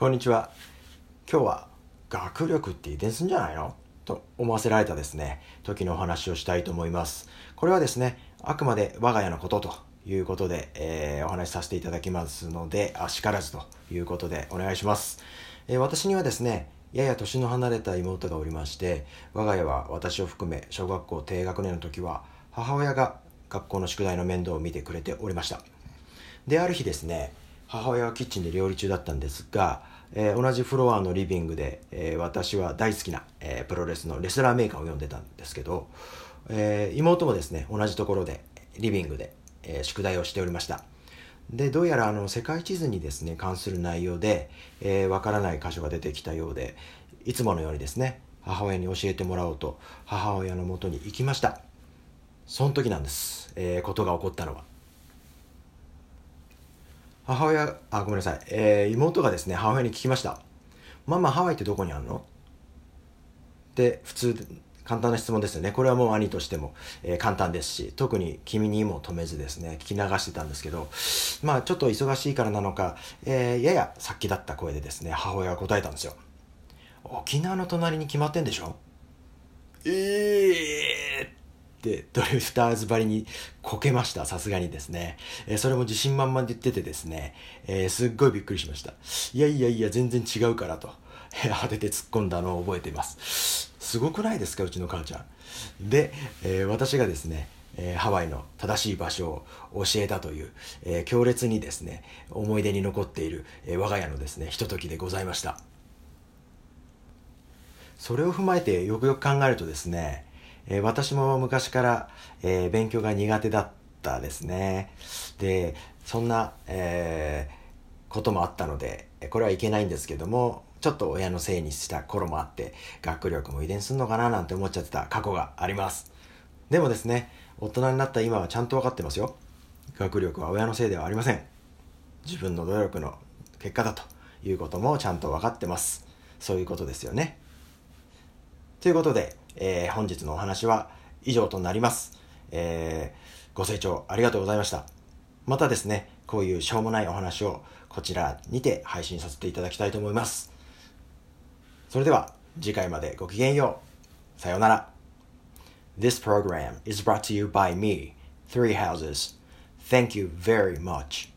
こんにちは。今日は学力って遺伝すんじゃないの？と思わせられたですね、時のお話をしたいと思います。これはですね、あくまで我が家のことということで、えー、お話しさせていただきますので、あしからずということでお願いします。えー、私にはですね、やや年の離れた妹がおりまして、我が家は私を含め小学校低学年の時は母親が学校の宿題の面倒を見てくれておりました。で、ある日ですね、母親はキッチンで料理中だったんですが、えー、同じフロアのリビングで、えー、私は大好きな、えー、プロレスのレスラーメーカーを読んでたんですけど、え妹もですね同じところでリビングで、え宿題をしておりました。でどうやらあの世界地図にですね関する内容でわ、えー、からない箇所が出てきたようでいつものようにですね母親に教えてもらおうと母親のもとに行きました。その時なんです、え、ことが起こったのは。母親、あ、ごめんなさい。えー、妹がですね、母親に聞きました。ママ、ハワイってどこにあるの？で、普通、簡単な質問ですよね。これはもう兄としても、えー、簡単ですし、特に君にも止めずですね、聞き流してたんですけど、まあちょっと忙しいからなのか、えー、ややさっきだった声でですね、母親が答えたんですよ。沖縄の隣に決まってんでしょ？ええーでドリフターズばりにこけました。さすがにですね、えー、それも自信満々で言っててですね、えー、すっごいびっくりしました。いやいやいや全然違うからと、えー、当てて突っ込んだのを覚えています。すごくないですかうちの母ちゃん。で、え私がですねえハワイの正しい場所を教えたという、え強烈にですね思い出に残っている、え我が家のですねひとときでございました。それを踏まえてよくよく考えるとですねえ、私も昔から、え、勉強が苦手だったですね。で、そんな、えー、こともあったので、これはいけないんですけども、ちょっと親のせいにした頃もあって、学力も遺伝するのかななんて思っちゃってた過去があります。でもですね、大人になった今はちゃんと分かってますよ。学力は親のせいではありません。自分の努力の結果だということもちゃんと分かってます。そういうことですよね。ということで、えー、本日のお話は以上となります。えー、ご清聴ありがとうございました。またですね、こういうしょうもないお話をこちらにて配信させていただきたいと思います。それでは次回までごきげんよう。さようなら。This program is brought to you by me, Three Houses. Thank you very much.